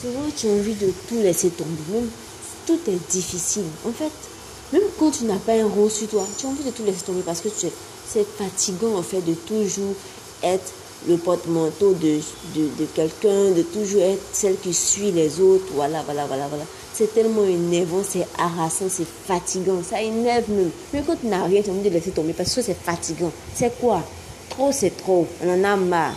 Souvent, tu as envie de tout laisser tomber. Même tout est difficile. En fait, même quand tu n'as pas un rôle sur toi, tu as envie de tout laisser tomber parce que c'est fatigant en fait de toujours être le porte-manteau de, de, quelqu'un, de toujours être celle qui suit les autres. Voilà, voilà, voilà, voilà. C'est tellement énervant, c'est harassant, c'est fatigant. Ça énerve même. Mais quand tu n'as rien, tu as envie de laisser tomber parce que c'est fatigant. C'est quoi? Trop, c'est trop. On en a marre.